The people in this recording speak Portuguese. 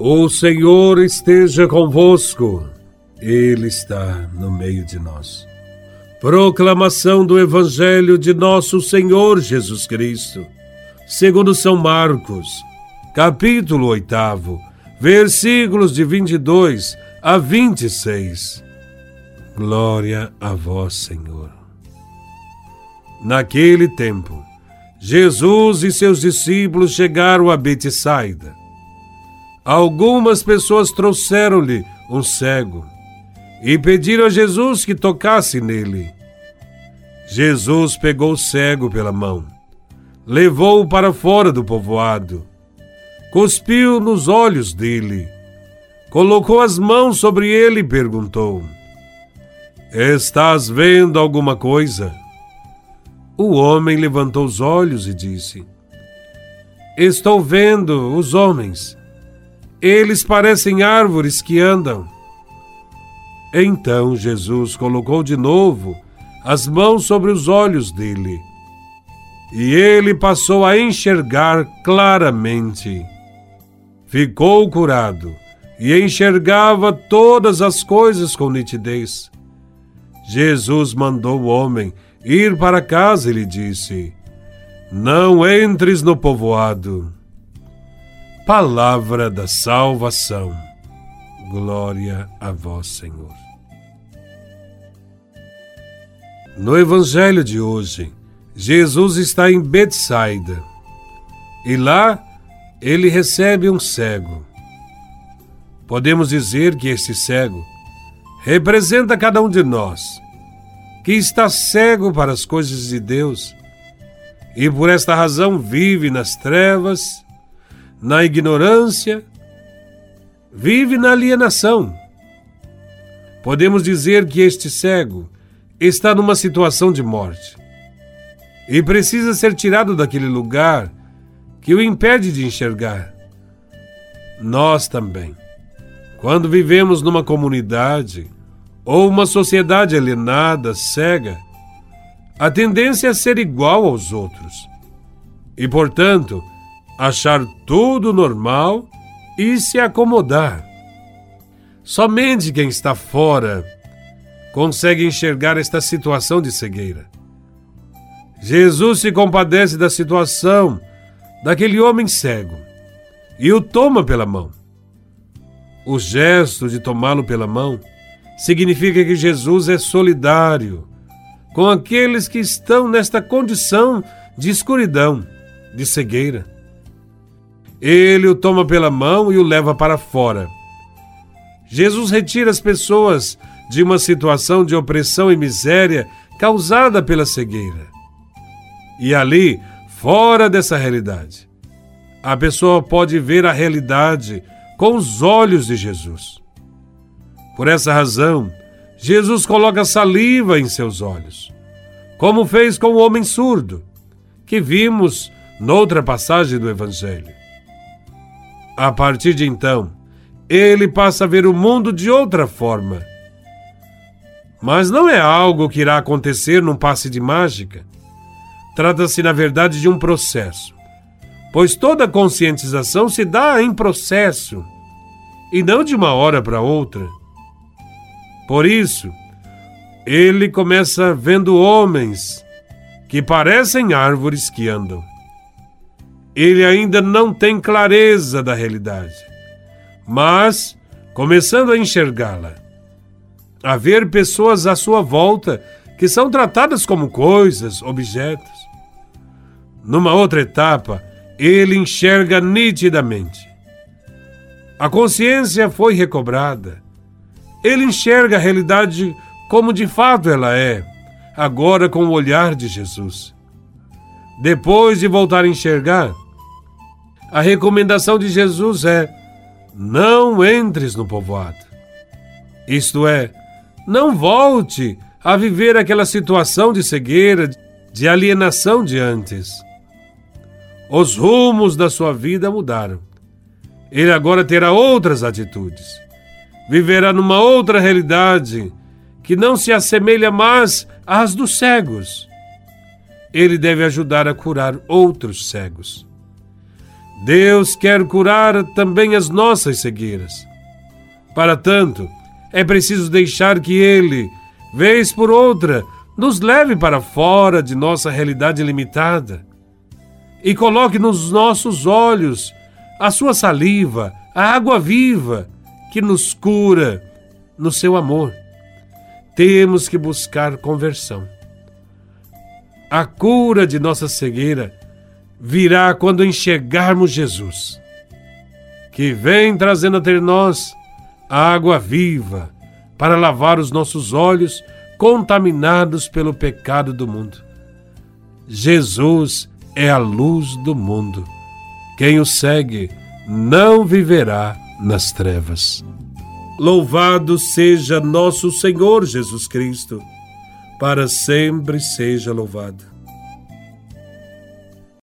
O Senhor esteja convosco, Ele está no meio de nós. Proclamação do Evangelho de Nosso Senhor Jesus Cristo, segundo São Marcos, capítulo 8, versículos de 22 a 26. Glória a Vós, Senhor. Naquele tempo, Jesus e seus discípulos chegaram a Betsaida Algumas pessoas trouxeram-lhe um cego e pediram a Jesus que tocasse nele. Jesus pegou o cego pela mão, levou-o para fora do povoado, cuspiu nos olhos dele, colocou as mãos sobre ele e perguntou: Estás vendo alguma coisa? O homem levantou os olhos e disse: Estou vendo os homens eles parecem árvores que andam. Então Jesus colocou de novo as mãos sobre os olhos dele. E ele passou a enxergar claramente. Ficou curado e enxergava todas as coisas com nitidez. Jesus mandou o homem ir para casa e lhe disse: Não entres no povoado. Palavra da salvação. Glória a vós, Senhor. No Evangelho de hoje, Jesus está em Betsaida e lá ele recebe um cego. Podemos dizer que esse cego representa cada um de nós, que está cego para as coisas de Deus e por esta razão vive nas trevas na ignorância, vive na alienação. Podemos dizer que este cego está numa situação de morte e precisa ser tirado daquele lugar que o impede de enxergar. Nós também, quando vivemos numa comunidade ou uma sociedade alienada, cega, a tendência é ser igual aos outros. E, portanto, achar tudo normal e se acomodar. Somente quem está fora consegue enxergar esta situação de cegueira. Jesus se compadece da situação daquele homem cego e o toma pela mão. O gesto de tomá-lo pela mão significa que Jesus é solidário com aqueles que estão nesta condição de escuridão, de cegueira. Ele o toma pela mão e o leva para fora. Jesus retira as pessoas de uma situação de opressão e miséria causada pela cegueira. E ali, fora dessa realidade, a pessoa pode ver a realidade com os olhos de Jesus. Por essa razão, Jesus coloca saliva em seus olhos, como fez com o homem surdo, que vimos noutra passagem do Evangelho. A partir de então, ele passa a ver o mundo de outra forma. Mas não é algo que irá acontecer num passe de mágica. Trata-se, na verdade, de um processo, pois toda conscientização se dá em processo e não de uma hora para outra. Por isso, ele começa vendo homens que parecem árvores que andam ele ainda não tem clareza da realidade. Mas, começando a enxergá-la, a ver pessoas à sua volta que são tratadas como coisas, objetos. Numa outra etapa, ele enxerga nitidamente. A consciência foi recobrada. Ele enxerga a realidade como de fato ela é, agora com o olhar de Jesus. Depois de voltar a enxergar, a recomendação de Jesus é: não entres no povoado. Isto é, não volte a viver aquela situação de cegueira, de alienação de antes. Os rumos da sua vida mudaram. Ele agora terá outras atitudes. Viverá numa outra realidade que não se assemelha mais às dos cegos. Ele deve ajudar a curar outros cegos. Deus quer curar também as nossas cegueiras. Para tanto, é preciso deixar que Ele, vez por outra, nos leve para fora de nossa realidade limitada e coloque nos nossos olhos a sua saliva, a água viva que nos cura no seu amor. Temos que buscar conversão. A cura de nossa cegueira virá quando enxergarmos Jesus, que vem trazendo até nós a água viva para lavar os nossos olhos contaminados pelo pecado do mundo. Jesus é a luz do mundo. Quem o segue não viverá nas trevas. Louvado seja nosso Senhor Jesus Cristo, para sempre seja louvado.